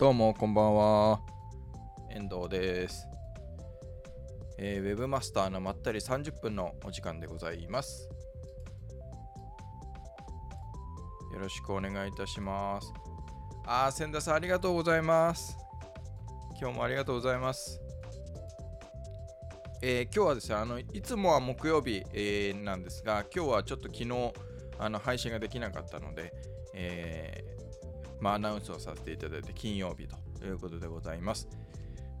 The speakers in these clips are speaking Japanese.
どうもこんばんは。遠藤です、えー、ウェブマスターのまったり30分のお時間でございます。よろしくお願いいたします。あー千田さんありがとうございます。今日もありがとうございます。えー今日はですねあのいつもは木曜日、えーなんですが今日はちょっと昨日あの配信ができなかったので、えーまあ、アナウンスをさせていただいて金曜日ということでございます。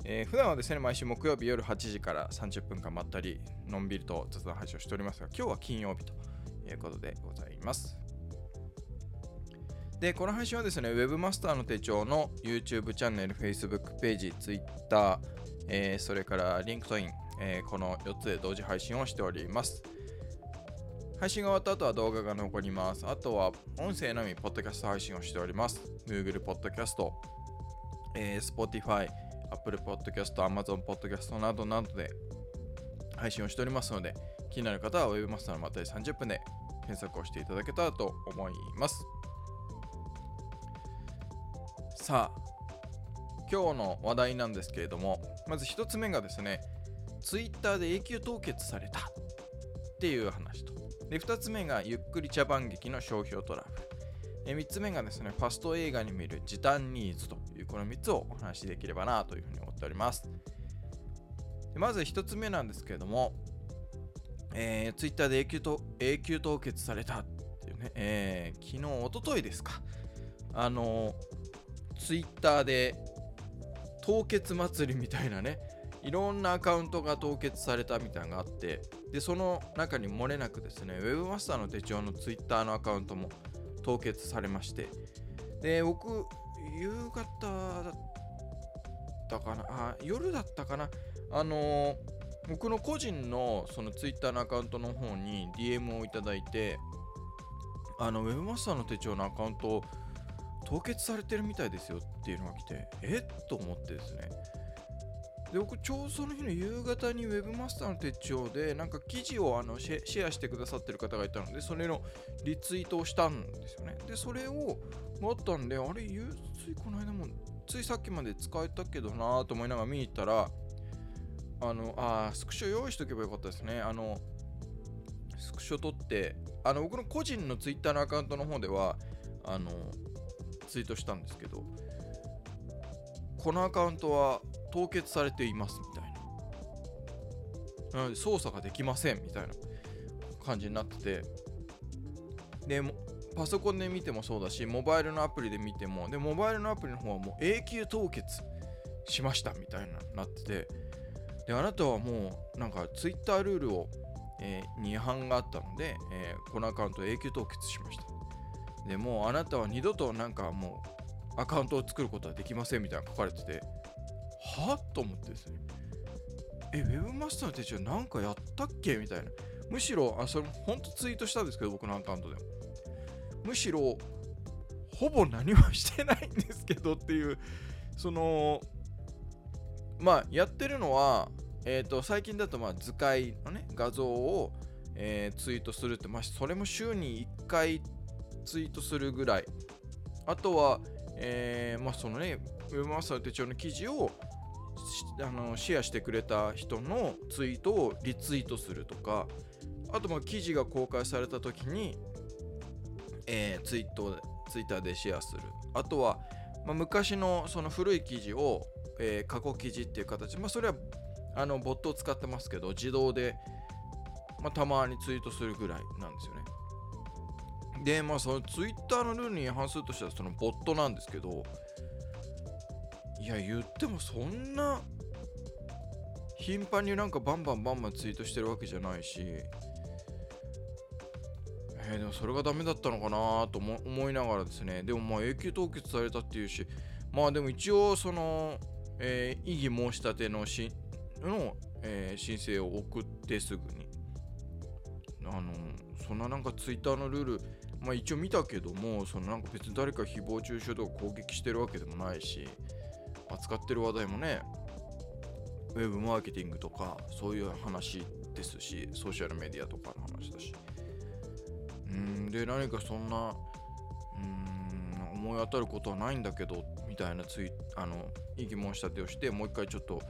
えー普段はですね、毎週木曜日夜8時から30分間まったり、のんびりと雑談配信をしておりますが、今日は金曜日ということでございます。で、この配信はですね、Webmaster の手帳の YouTube チャンネル、Facebook ページ、Twitter、えーそれから LinkedIn、えーこの4つで同時配信をしております。配信が終わった後は動画が残ります。あとは音声のみ、ポッドキャスト配信をしております。Google Podcast、えー Spotify、Apple Podcast、Amazon Podcast などなどで配信をしておりますので、気になる方は Webmaster のまた30分で検索をしていただけたらと思います。さあ、今日の話題なんですけれども、まず一つ目がですね、Twitter で永久凍結されたっていう話と。で、2つ目がゆっくり茶番劇の商標トラブル。え3つ目がですね、ファスト映画に見る時短ニーズというこの3つをお話しできればなというふうに思っております。でまず1つ目なんですけれども、えー、Twitter で永久と永久凍結されたっていうね、えー昨日、おとといですか、あの、Twitter で凍結祭りみたいなね、いろんなアカウントが凍結されたみたいなのがあって、で、その中に漏れなくですね、Webmaster の手帳の Twitter のアカウントも凍結されまして、で、僕、夕方だったかな、あ、夜だったかな、あのー僕の個人のその Twitter のアカウントの方に DM をいただいて、あの、Webmaster の手帳のアカウント凍結されてるみたいですよっていうのが来て、えっと思ってですね、で僕ちょうどその日の夕方に Webmaster の手帳でなんか記事をあのシェアしてくださってる方がいたのでそれのリツイートをしたんですよね。でそれをあったんであれゆついこの間もついさっきまで使えたけどなと思いながら見に行ったらあのあスクショ用意しとけばよかったですね。あのスクショ取ってあの僕の個人の Twitter のアカウントの方ではあのツイートしたんですけどこのアカウントは凍結されていますみたいな。なので操作ができませんみたいな感じになってて。で、パソコンで見てもそうだし、モバイルのアプリで見ても、で、モバイルのアプリの方はもう永久凍結しましたみたいななってて、で、あなたはもうなんか Twitter ルールを、えーに違反があったので、えーこのアカウント永久凍結しました。でもうあなたは二度となんかもうアカウントを作ることはできませんみたいな書かれてて、は？と思ってですね。え、ウェブマスターの手帳なんかやったっけ？みたいな。むしろ、あ、それほんとツイートしたんですけど、僕のアカウントでも。むしろ、ほぼ何もしてないんですけどっていう、その、まあ、やってるのは、えっ、と、最近だと、まあ、図解のね、画像を、えーツイートするって、まあ、それも週に1回ツイートするぐらい。あとは、えーまあ、そのね、ウェブマスターの手帳の記事をあのシェアしてくれた人のツイートをリツイートするとかあとまあ記事が公開された時に、えーツイートツイッターでシェアする。あとは、まあ、昔のその古い記事を、えー過去記事っていう形まあそれはあのボットを使ってますけど自動で、まあ、たまにツイートするぐらいなんですよね。でまあそのツイッターのルールに違反するとしたらそのボットなんですけどいや言ってもそんな頻繁になんかバンバンバンバンツイートしてるわけじゃないし。えーでもそれがダメだったのかなと思思いながらですね。でもまあ永久凍結されたっていうし。まあでも一応その、えー異議申し立てのしの、えー申請を送ってすぐに。あのそんななんかツイッターのルールまあ一応見たけどもそのなんか別に誰か誹謗中傷とか攻撃してるわけでもないし。扱ってる話題もねウェブマーケティングとかそういう話ですしソーシャルメディアとかの話だし。うんで何かそんなうん思い当たることはないんだけどみたいなツイあの異議申し立てをしてもう一回ちょっと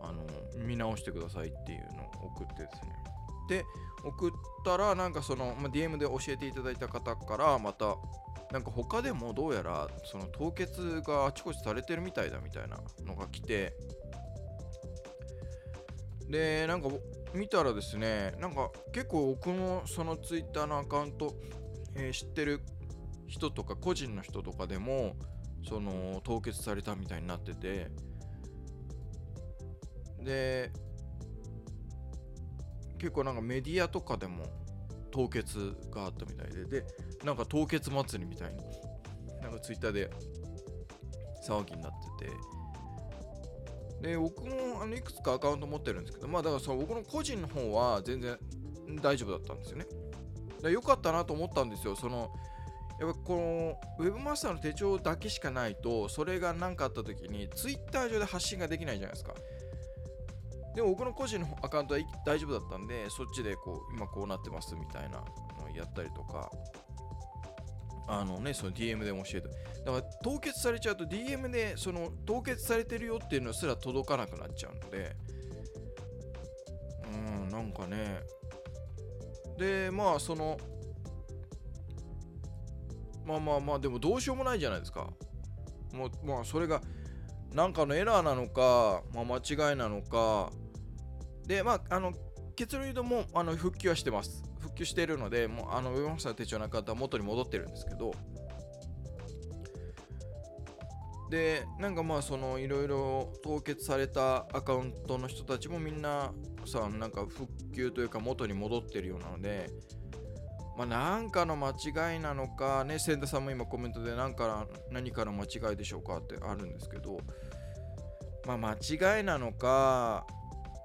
あの見直してくださいっていうのを送ってですね。で送ったらなんかその、まあ、DM で教えていただいた方からまたなんか他でもどうやらその凍結があちこちされてるみたいだみたいなのが来て。でなんか見たらですねなんか結構僕のその Twitter のアカウント、えー、知ってる人とか個人の人とかでもその凍結されたみたいになってて。で結構なんかメディアとかでも凍結があったみたいででなんか凍結祭りみたいになんかツイッターで騒ぎになってて。で僕もあのいくつかアカウント持ってるんですけどまあだからその僕の個人の方は全然大丈夫だったんですよね。でよかったなと思ったんですよ。そのやっぱこの Webmaster の手帳だけしかないとそれが何かあった時に Twitter 上で発信ができないじゃないですか。でも僕の個人のアカウントは大丈夫だったんでそっちでこう今こうなってますみたいなのをやったりとかあのね、その DM でも教えて。だから凍結されちゃうと DM でその凍結されてるよっていうのすら届かなくなっちゃうので、うん、なんかね。で、まあその、まあまあまあ、でもどうしようもないじゃないですか。もう、まあそれが、なんかのエラーなのか、まあ、間違いなのか、で、まあ、あの、結論言うともうあの復旧はしてます。復旧しているので、もうあのウェブマスター手帳のアカウントは元に戻ってるんですけど、で、なんかまあそのいろいろ凍結されたアカウントの人たちもみんなさ、なんか復旧というか元に戻ってるようなので、まあなんかの間違いなのか、ね、千田さんも今コメントで何か何かの間違いでしょうかってあるんですけど、まあ間違いなのか、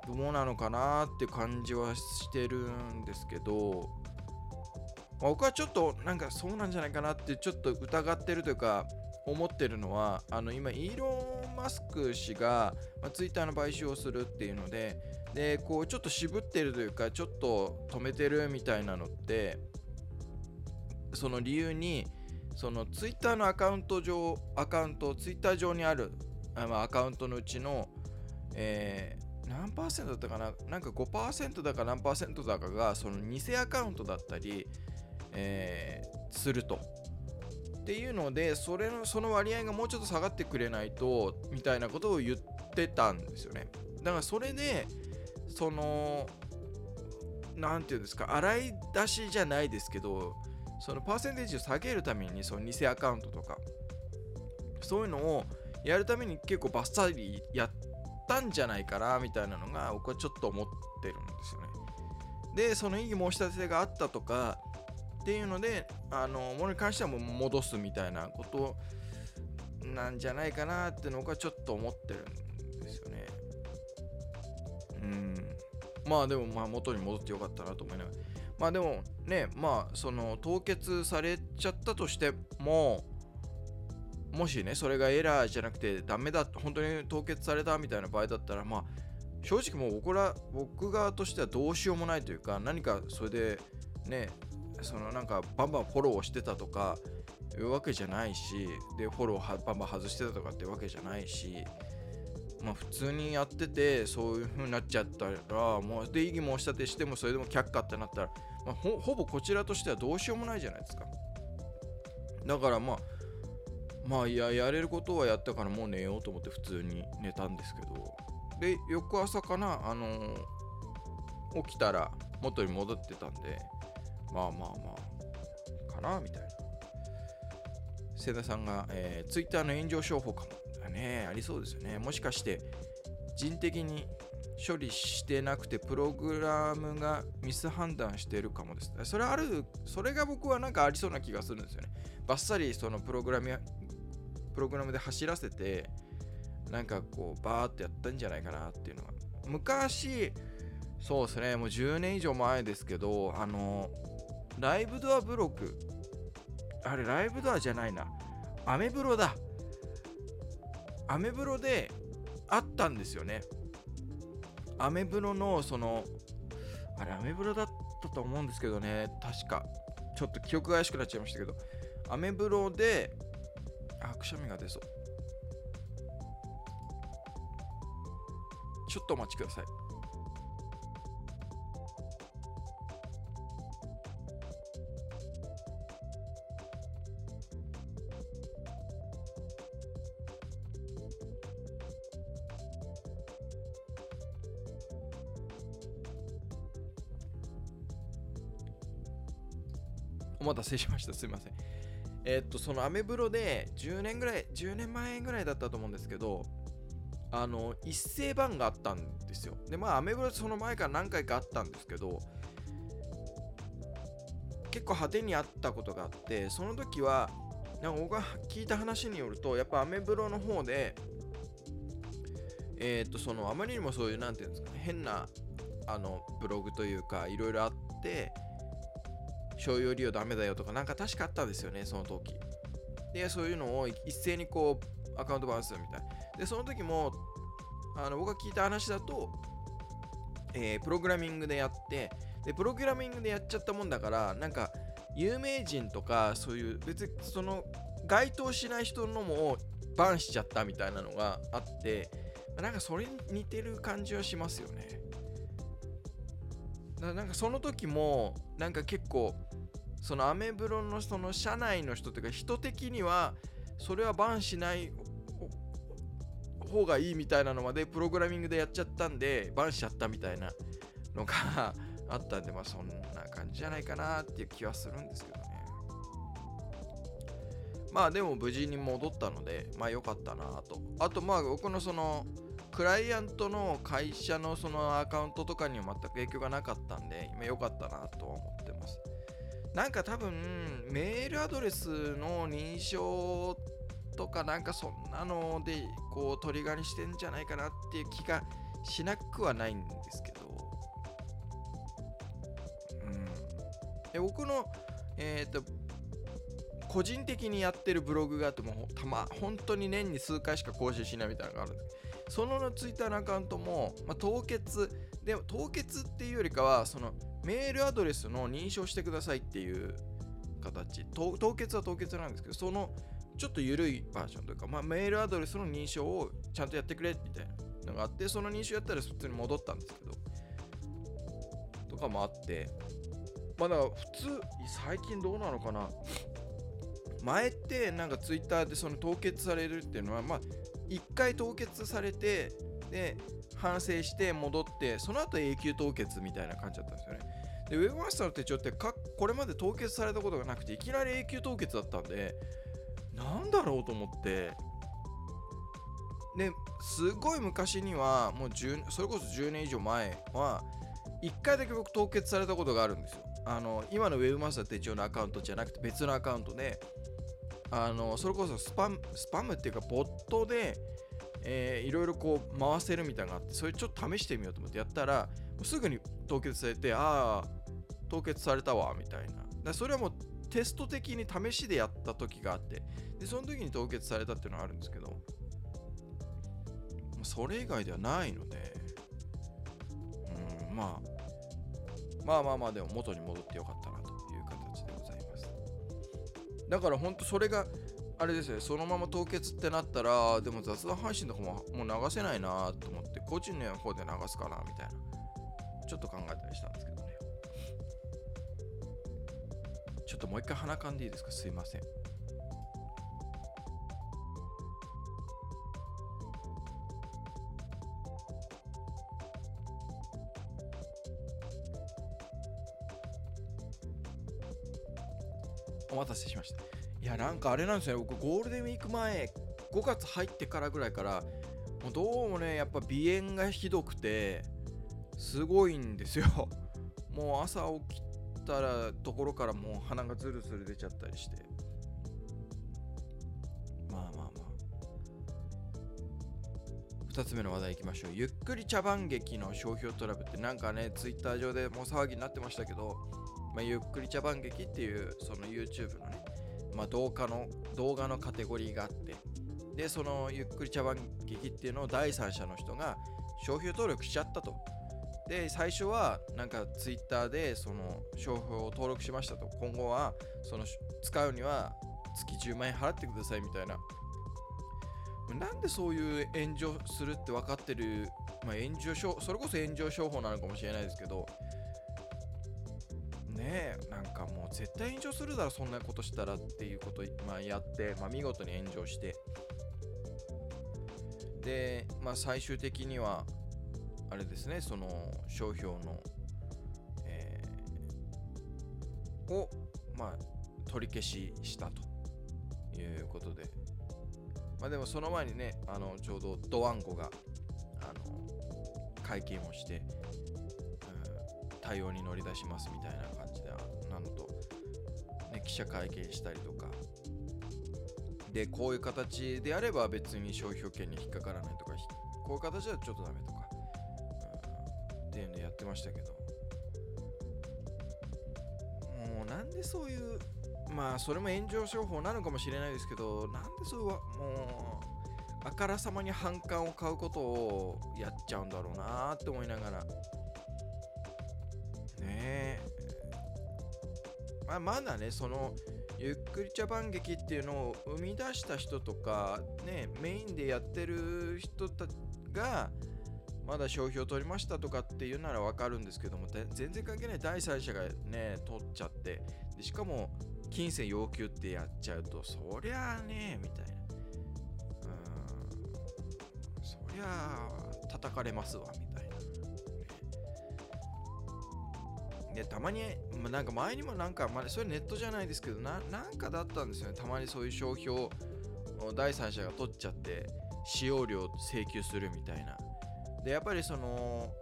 どうなのかなって感じはしてるんですけど、まあ、僕はちょっとなんかそうなんじゃないかなってちょっと疑ってるというか思ってるのはあの今イーロン・マスク氏が、まあ、ツイッターの買収をするっていうのででこうちょっと渋ってるというかちょっと止めてるみたいなのってその理由にそのツイッターのアカウント上アカウントツイッター上にあるあ、アカウントのうちの、え何パーセントだったかな？なんか5%だか何パーセントだかがその偽アカウントだったり、えー、すると。っていうのでそれのその割合がもうちょっと下がってくれないとみたいなことを言ってたんですよね。だからそれでその何て言うんですか洗い出しじゃないですけどそのパーセンテージを下げるためにその偽アカウントとかそういうのをやるために結構バッサリやってったんじゃないかなみたいなのが僕はちょっと思ってるんですよね。でその異議申し立てがあったとかっていうのであのものに関してはもう戻すみたいなことなんじゃないかなっての僕はちょっと思ってるんですよね。うんまあでもまあ元に戻ってよかったなと思いながらまあでもねまあその凍結されちゃったとしてももしね、それがエラーじゃなくてダメだ、本当に凍結されたみたいな場合だったら、まあ、正直もう僕ら、僕側としてはどうしようもないというか、何かそれでね、そのなんかバンバンフォローしてたとかいうわけじゃないし、で、フォローバンバン外してたとかってわけじゃないし、まあ普通にやってて、そういう風になっちゃったら、もうで、異議申し立てしてもそれでも却下ってなったら、まあ、ほほぼこちらとしてはどうしようもないじゃないですか。だからまあ、まあいややれることはやったからもう寝ようと思って普通に寝たんですけど。で翌朝かなあのー、起きたら元に戻ってたんでまあまあまあかなみたいな。瀬田さんが、えー、Twitter の炎上商法かもね。ありそうですよね。もしかして人的に処理してなくてプログラムがミス判断してるかもです。それあるそれが僕はなんかありそうな気がするんですよね。バッサリそのプログラムプログラムで走らせてなんかこうバーってやったんじゃないかなっていうのが。昔そうですねもう10年以上前ですけどあのライブドアブログあれライブドアじゃないな。アメブロだ。アメブロであったんですよね。アメブロのそのあれアメブロだったと思うんですけどね。確か。ちょっと記憶が怪しくなっちゃいましたけど。アメブロであくしゃみが出そうちょっとお待ちくださいお待たせしました。すみません。え、っとそのアメブロで10年ぐらい10年前ぐらいだったと思うんですけどあの一斉版があったんですよ。でまあアメブロその前から何回かあったんですけど結構派手にあったことがあってその時はなんか僕が聞いた話によるとやっぱアメブロの方でえっ、とそのあまりにもそういうなんていうんですかね変なあのブログというかいろいろあって商用利用ダメだよとかなんか確かあったんですよねその時。でそういうのを一斉にこうアカウントバンするみたいでその時もあの僕が聞いた話だと、えー、プログラミングでやってでプログラミングでやっちゃったもんだからなんか有名人とかそういう別にその該当しない人のもバンしちゃったみたいなのがあってなんかそれに似てる感じはしますよね。なんかその時もなんか結構そのアメブロのその社内の人というか人的にはそれはバンしない方がいいみたいなのまでプログラミングでやっちゃったんでバンしちゃったみたいなのが あったんでまあそんな感じじゃないかなっていう気はするんですけどね。まあでも無事に戻ったのでまあ良かったなと。あとまあ僕のそのクライアントの会社のそのアカウントとかには全く影響がなかったんで今良かったなとは思ってなんか多分メールアドレスの認証とかなんかそんなのでこうトリガーにしてんじゃないかなっていう気がしなくはないんですけど、うん、で僕のえっ、ー、と個人的にやってるブログがあってもたま本当に年に数回しか更新しないみたいなのがあるんで。そのツイッターのアカウントも、まあ、凍結。で凍結っていうよりかはそのメールアドレスの認証してくださいっていう形。凍結は凍結なんですけどそのちょっと緩いバージョンというか、まあ、メールアドレスの認証をちゃんとやってくれみたいなのがあってその認証やったら普通に戻ったんですけどとかもあって。まあだから普通最近どうなのかな。前ってなんかツイッターでその凍結されるっていうのはまあ1回凍結されてで反省して戻ってその後永久凍結みたいな感じだったんですよね。でウェブマスターの手帳ってかこれまで凍結されたことがなくていきなり永久凍結だったんでなんだろうと思って。ですごい昔にはもう10それこそ10年以上前は1回だけ僕凍結されたことがあるんですよ。あの今の Webmaster 手帳のアカウントじゃなくて別のアカウントであのそれこそスパムスパムっていうかボットで、えー、いろいろこう回せるみたいなのがあってそれちょっと試してみようと思ってやったらすぐに凍結されてああ凍結されたわみたいな。だそれはもうテスト的に試しでやった時があってでその時に凍結されたっていうのはあるんですけどそれ以外ではないのでうんまあまあまあまあでも元に戻ってよかったなという形でございます。だから本当それがあれですねそのまま凍結ってなったらでも雑談配信とかももう流せないなと思って個人の方で流すかなみたいなちょっと考えたりしたんですけどねちょっともう一回鼻かんでいいですか？すいません。お待たせしました。や、なんかあれなんですよ、僕、ゴールデンウィーク前、5月入ってからぐらいから、もうどうもね、やっぱ鼻炎がひどくて、すごいんですよ。もう朝起きたらところからもう鼻がズルズル出ちゃったりして。まあまあまあ。2つ目の話題いきましょう。ゆっくり茶番劇の商標トラブルってなんかねツイッター上でもう騒ぎになってましたけど、まあ、ゆっくり茶番劇っていうその YouTube のね、まあ、動画の動画のカテゴリーがあって。でそのゆっくり茶番劇っていうのを第三者の人が商標登録しちゃったと。で最初はなんかツイッターでその商標を登録しましたと。今後はその使うには月10万円払ってくださいみたいな。なんでそういう炎上するって分かってるまあ、炎上それこそ炎上商法なのかもしれないですけどねえなんかもう絶対炎上するだろそんなことしたらっていうことを、まあ、やって、まあ、見事に炎上して。で、まあ、最終的にはあれですねその商標の、えー、をまあ取り消ししたということで。まあでもその前にねあのちょうどドワンゴがあの会見をして、対応に乗り出しますみたいな感、記者会見したりとか。でこういう形であれば別に商標権に引っかからないとかこういう形はちょっとダメとか、うん、っていうのやってましたけど。もうなんでそういうまあそれも炎上商法なのかもしれないですけどなんでそういうもうあからさまに反感を買うことをやっちゃうんだろうなって思いながら。まあまだねそのゆっくり茶番劇っていうのを生み出した人とかねメインでやってる人たがまだ商標取りましたとかっていうならわかるんですけども全然関係ない。第三者がね取っちゃって。でしかも金銭要求ってやっちゃうとそりゃあねみたいな。うん。そりゃあ叩かれますわみでたまに、なんか前にもなんか、まあ、それネットじゃないですけどななんかだったんですよね。たまにそういう商標を第三者が取っちゃって使用料請求するみたいな。でやっぱりその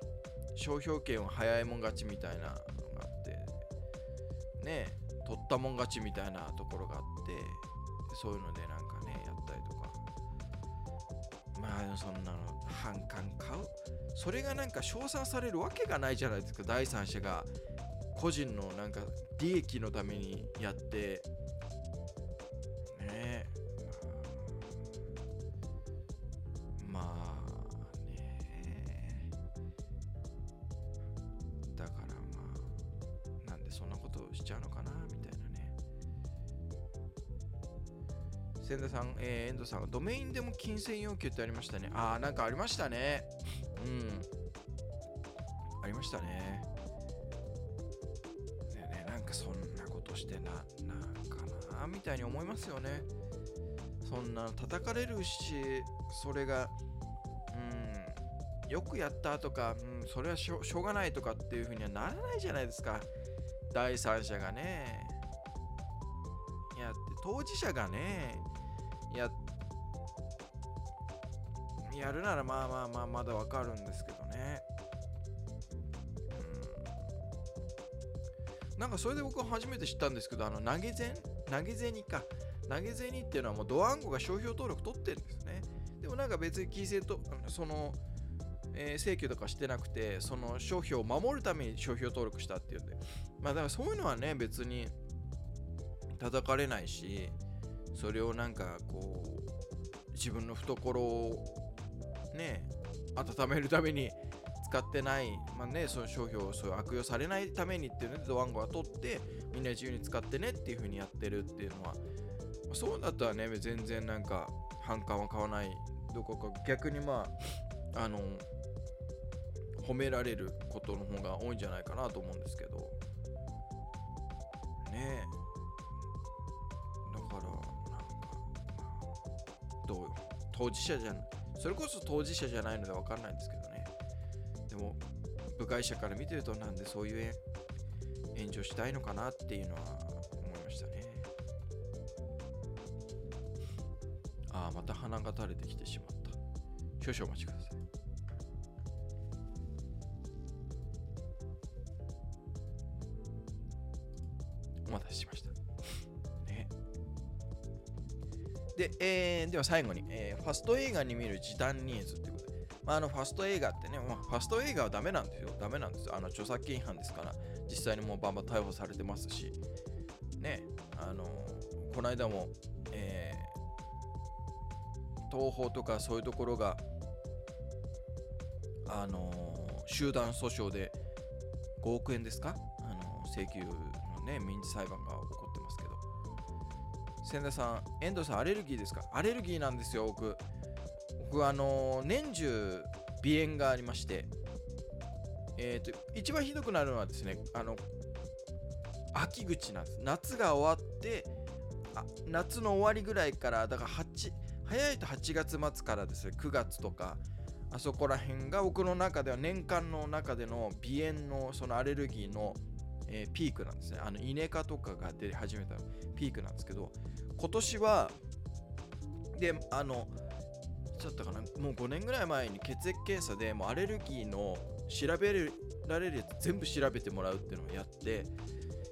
商標権を早いもん勝ちみたいなのがあってね取ったもん勝ちみたいなところがあってそういうのでなんかねやったりとか。まあそんなの反感買う。それがなんか称賛されるわけがないじゃないですか。第三者が個人のなんか利益のためにやってねえまあねだからまあなんでそんなことしちゃうのかなみたいなね千田さん、えー、遠藤さん、ドメインでも金銭要求ってありましたね。ああ、なんかありましたね。うん。ありましたね。たいに思いますよね。そんな叩かれるし、それが、うん、よくやったとか、うん、それはしょしょうがないとかっていうふうにはならないじゃないですか。第三者がね。やって、当事者がね、ややるならまあまあまあまだわかるんですけどねうんなんかそれで僕は初めて知ったんですけどあの投げ銭投げ銭か。投げ銭っていうのはもうドワンゴが商標登録取ってるんですね。でもなんか別に規制とそのえー、請求とかしてなくて、その商標を守るために商標登録したっていうんで、まあだからそういうのはね、別に叩かれないし、それをなんかこう自分の懐をね温めるために使ってない、まあね、その商標をそう悪用されないためにっていうのでドワンゴは取ってみんな自由に使ってねっていう風にやってるっていうのはそうだったらね全然なんか反感は買わない。どこか逆にまああの褒められることの方が多いんじゃないかなと思うんですけど。ねえ。だからどう当事者じゃそれこそ当事者じゃないので分かんないんですけども部外者から見てるとなんでそういう炎上したいのかなっていうのは思いましたね。ああまた鼻が垂れてきてしまった。少々お待ちください。お待たせしました。ね。で、えー、では最後に、えー、ファスト映画に見る時短ニーズと、まあ、あのファスト映画ってね、まあ、ファスト映画はダメなんですよ。ダメなんですよ。あの著作権違反ですから、実際にもうバンバン逮捕されてますし、ね、あのー、この間も、えー、東宝とかそういうところが、あのー、集団訴訟で5億円ですか、あの請求のね、民事裁判が起こってますけど、千田さん、遠藤さん、アレルギーですか？アレルギーなんですよ、僕。僕、あの、年中、鼻炎がありまして、えーと、一番ひどくなるのはですねあの秋口なんです。夏が終わってあ夏の終わりぐらいからだから8早いと8月末からですね9月とかあそこら辺が僕の中では年間の中での鼻炎のそのアレルギーの、えー、ピークなんですね。あのイネ科とかが出始めたピークなんですけど今年はであのちょっとかな。もう5年ぐらい前に血液検査でもうアレルギーの調べられるやつ全部調べてもらうっていうのをやって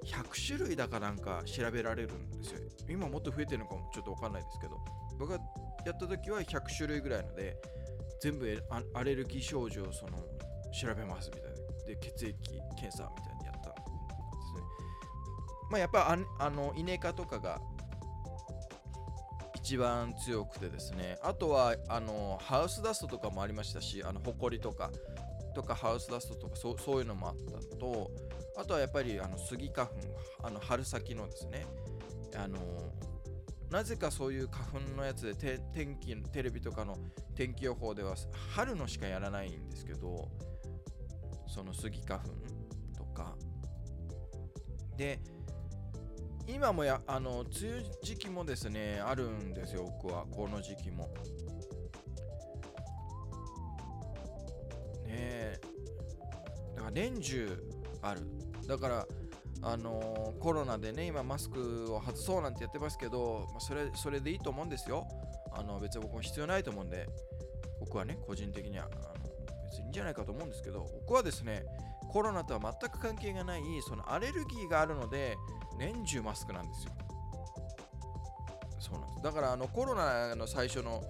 100種類だかなんか調べられるんですよ。今もっと増えてるのかもちょっと分かんないですけど僕がやった時は100種類ぐらいので全部アレルギー症状をその調べますみたいな。で血液検査みたいにやったんですね。まあやっぱああのイネ科とかが一番強くてですね。あとはあのハウスダストとかもありましたしあのホコリとかとかハウスダストとかそうそういうのもあったのとあとはやっぱりあのスギ花粉あの春先のですね。あのなぜかそういう花粉のやつで天気テレビとかの天気予報では春のしかやらないんですけどそのスギ花粉とか。で今もやあの梅雨時期もですねあるんですよ僕は。この時期も。ねえ。だから年中ある。だからあのー、コロナでね今マスクを外そうなんてやってますけど、まあ、それそれでいいと思うんですよ。あの別に僕も必要ないと思うんで。僕はね個人的にはあの別にいいんじゃないかと思うんですけど。僕はですねコロナとは全く関係がないそのアレルギーがあるので年中マスクなんですよ。そうなんです。だからあのコロナの最初の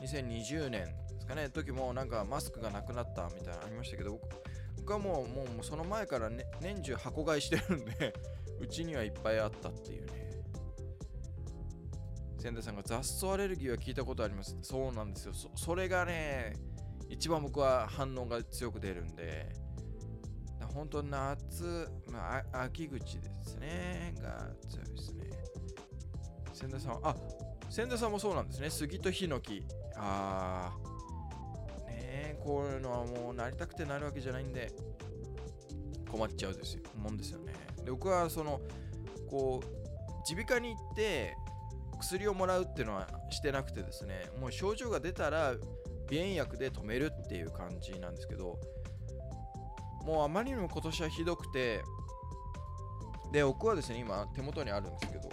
2020年ですかね時もなんかマスクがなくなったみたいなのありましたけど僕はもうもうその前から、ね、年中箱買いしてるんで うちにはいっぱいあったっていうね。千田さんが雑草アレルギーは聞いたことあります。そうなんですよ。そそれがね一番僕は反応が強く出るんで。本当夏、まあ、秋口ですね。が強いですね。千田さんあ千田さんもそうなんですね。杉とヒノキ。ああねこういうのはもうなりたくてなるわけじゃないんで困っちゃうですよ。もんですよね。で僕はそのこう耳鼻科に行って薬をもらうっていうのはしてなくてですねもう症状が出たら鼻炎薬で止めるっていう感じなんですけどもうあまりにも今年はひどくてで僕はですね今手元にあるんですけど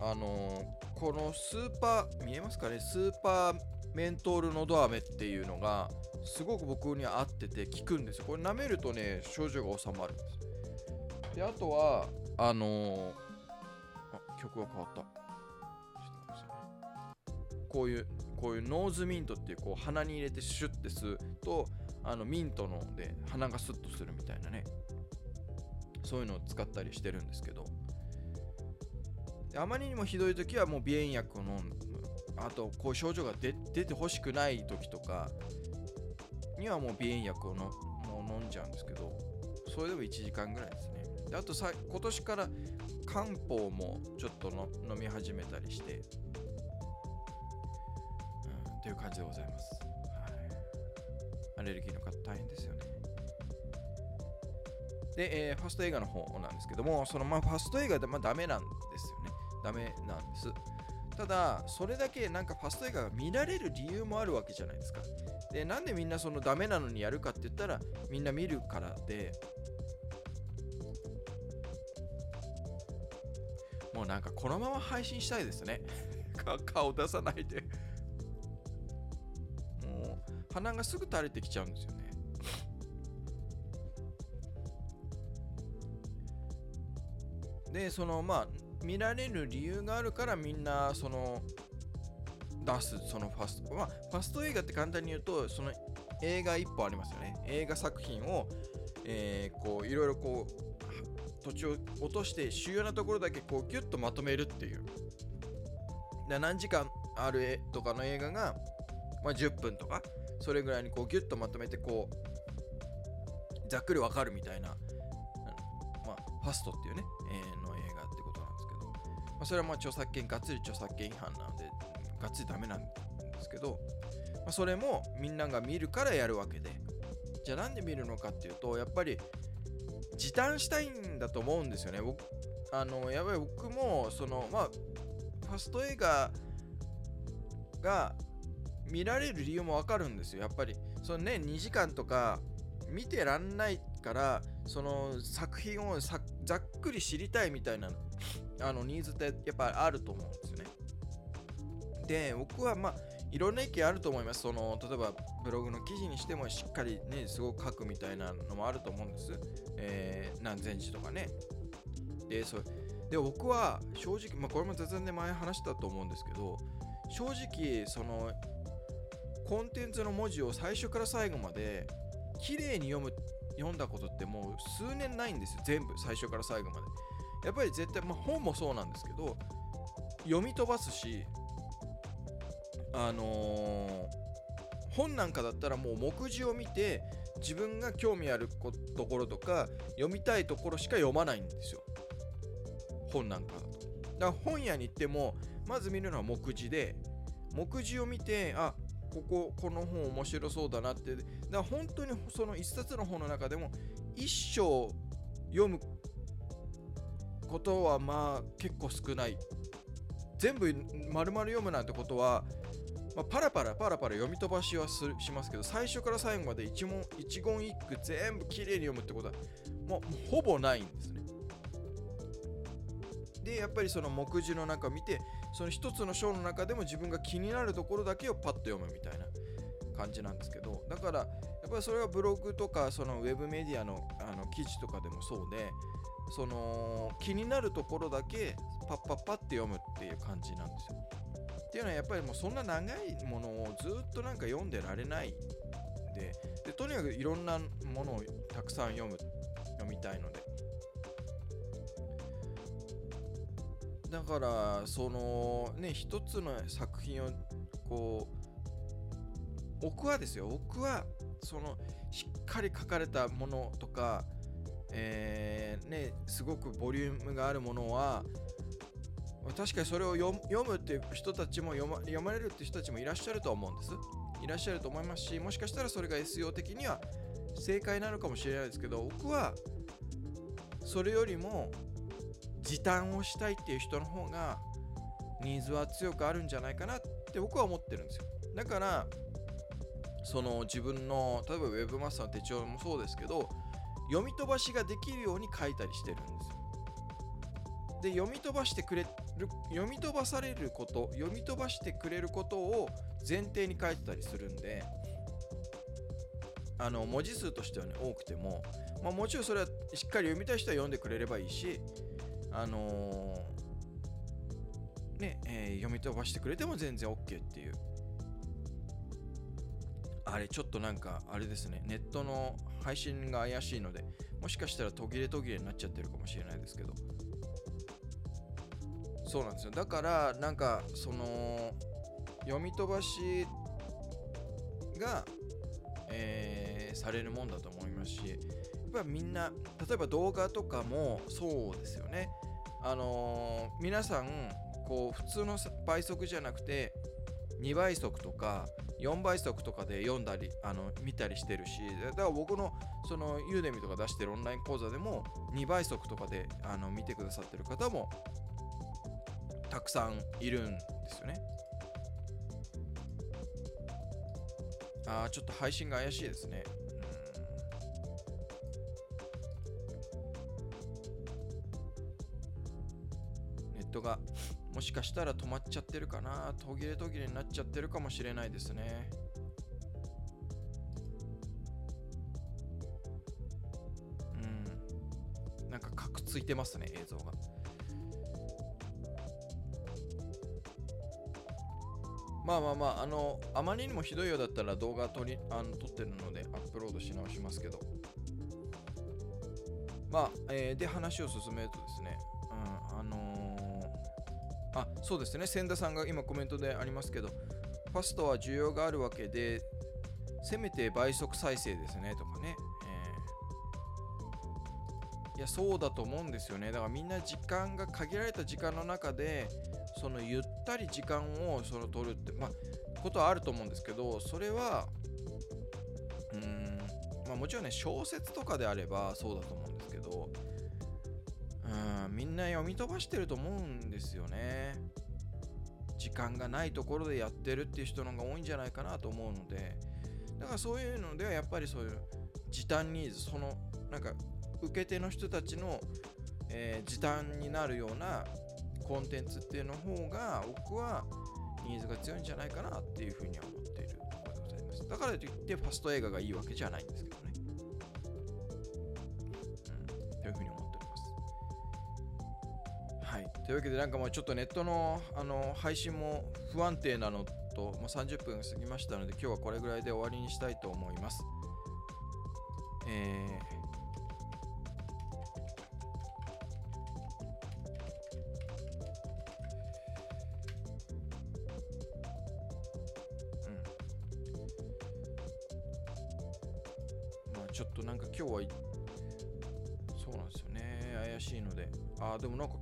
あのー、このスーパー見えますかねスーパーメントールのど飴っていうのがすごく僕に合ってて効くんですよ。これ舐めるとね症状が収まるんです。であとはあのー、あ曲が変わった。こういうこういうノーズミントっていうこう鼻に入れてシュッて吸うとあのミントので鼻がスッとするみたいなね。そういうのを使ったりしてるんですけど。あまりにもひどい時はもう鼻炎薬を飲んあとこう症状が出てほしくない時とかにはもう鼻炎薬をのもう飲んじゃうんですけど。それでも1時間ぐらいですね。であとさ今年から漢方もちょっとの飲み始めたりして、うん、っていう感じでございます、アレルギーの方大変ですよね。で、えー、ファスト映画の方なんですけどもそのまあファスト映画でまあダメなんですよね。ダメなんです。ただそれだけなんかファスト映画が見られる理由もあるわけじゃないですか。でなんでみんなそのダメなのにやるかって言ったらみんな見るからで。もうなんかこのまま配信したいですね。顔出さないで。鼻がすぐ垂れてきちゃうんですよね。でそのまあ見られる理由があるからみんなその出すそのファストまあファスト映画って簡単に言うとその映画1本ありますよね。映画作品を、えー、こういろいろこう土地を落として主要なところだけこうギュッとまとめるっていう。で何時間ある絵とかの映画が、まあ、10分とか。それぐらいにこうギュッとまとめてこうざっくりわかるみたいな、まあ、ファストっていうね、えー、のまあ、それはまあ著作権、がっつり著作権違反なので、がっつりダメなんですけど、まあ、それもみんなが見るからやるわけでじゃあなんで見るのかっていうとやっぱり時短したいんだと思うんですよね。僕あのやばい僕もそのまあファスト映画が見られる理由もわかるんですよ。やっぱり。そのね2時間とか見てらんないからその作品をざっくり知りたいみたいなあのニーズってやっぱあると思うんですよね。で僕はまあいろんな意見あると思います。その例えばブログの記事にしてもしっかりねすごく書くみたいなのもあると思うんです、えー、何千字とかね。でそで僕は正直、まあ、これも全然前話したと思うんですけど正直そのコンテンツの文字を最初から最後まで綺麗に読む読んだことってもう数年ないんですよ。全部最初から最後まで。やっぱり絶対、まあ、本もそうなんですけど読み飛ばすしあのー、本なんかだったらもう目次を見て自分が興味あるところとか読みたいところしか読まないんですよ。本なんかだとだから本屋に行ってもまず見るのは目次で目次を見てあこここの本面白そうだなって。だから本当にその一冊の本の中でも一章読むことはまあ結構少ない。全部丸々読むなんてことは、まあ、パラパラパラパラ読み飛ばしはしますけど最初から最後まで一問一言一句全部きれいに読むってことはもうほぼないんですね。でやっぱりその目次の中見てその一つの章の中でも自分が気になるところだけをパッと読むみたいな感じなんですけどだからやっぱりそれはブログとかそのウェブメディアのあの記事とかでもそうでその気になるところだけパッパッパって読むっていう感じなんですよ。っていうのはやっぱりもうそんな長いものをずっとなんか読んでられないででとにかくいろんなものをたくさん読む読みたいのでだからそのね一つの作品をこう僕はですよ。僕はそのしっかり書かれたものとか、えー、ねすごくボリュームがあるものは確かにそれを読むっていう人たちも読ま読まれるって人たちもいらっしゃると思うんです。いらっしゃると思いますしもしかしたらそれが SEO 的には正解なのかもしれないですけど僕はそれよりも時短をしたいっていう人の方がニーズは強くあるんじゃないかなって僕は思ってるんですよ。だからその自分の例えば Web マスターの手帳もそうですけど読み飛ばしができるように書いたりしてるんですよ。で読み飛ばしてくれる読み飛ばされること読み飛ばしてくれることを前提に書いてたりするんであの文字数としてはね多くても、まあ、もちろんそれはしっかり読みたい人は読んでくれればいいしあのー、ね、えー、読み飛ばしてくれても全然 OK っていう。あれ、ちょっとなんか、あれですね、ネットの配信が怪しいので、もしかしたら途切れ途切れになっちゃってるかもしれないですけど。そうなんですよ。だから、なんか、その、読み飛ばしが、えー、されるもんだと思いますし、ぱみんな、例えば動画とかもそうですよね。あのー、皆さんこう普通の倍速じゃなくて2倍速とか4倍速とかで読んだりあの見たりしてるしだから僕のそのユーデミとか出してるオンライン講座でも2倍速とかであの見てくださってる方もたくさんいるんですよねああちょっと配信が怪しいですねもしかしたら止まっちゃってるかな途切れ途切れになっちゃってるかもしれないですね。うん。なんかカクついてますね映像が。まあまあまああのあまりにもひどいようだったら動画撮りあの撮ってるのでアップロードし直しますけど。まあ、えー、で話を進めるとですね、あそうですね。千田さんが今コメントでありますけどファストは需要があるわけでせめて倍速再生ですねとかね、えー、いやそうだと思うんですよね。だからみんな時間が限られた時間の中でそのゆったり時間をその取るってまあことはあると思うんですけどそれはうんまあもちろんね小説とかであればそうだと思うみんな読み飛ばしてると思うんですよね。時間がないところでやってるっていう人の方が多いんじゃないかなと思うので。だからそういうのではやっぱりそういう時短ニーズそのなんか受け手の人たちの、えー時短になるようなコンテンツっていうの方が僕はニーズが強いんじゃないかなっていうふうには思っているところでございます。だからといってファスト映画がいいわけじゃないんですというわけでなんかもうちょっとネットのあの配信も不安定なのと、まあ、30分過ぎましたので今日はこれぐらいで終わりにしたいと思います。えー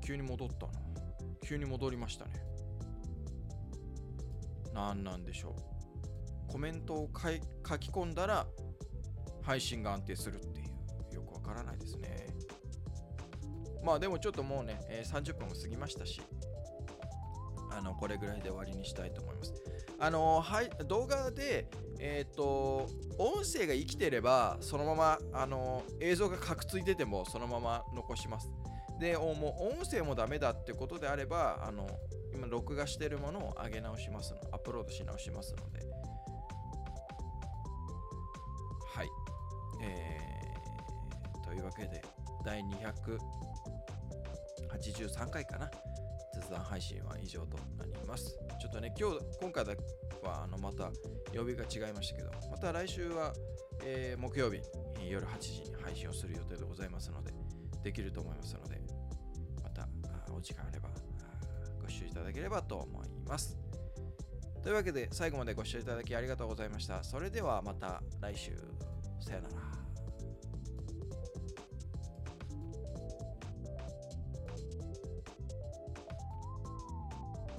急に戻ったな急に戻りましたね。なんなんでしょう。コメントを書き込んだら配信が安定するっていう。よくわからないですね。まあでもちょっともうね、えー30分も過ぎましたしあのこれぐらいで終わりにしたいと思います。あのはい動画でえっ、と音声が生きてればそのままあの映像がかくついててもそのまま残します。でもう音声もダメだってことであればあの今録画してるものを上げ直しますのアップロードし直しますので。はい。えー、というわけで第283回かな。雑談配信は以上となります。ちょっとね今日今回はあのまた曜日が違いましたけどまた来週は、えー木曜日夜8時に配信をする予定でございますのでできると思いますのでまたお時間あればあご視聴いただければと思います。というわけで最後までご視聴いただきありがとうございました。それではまた来週。さよなら。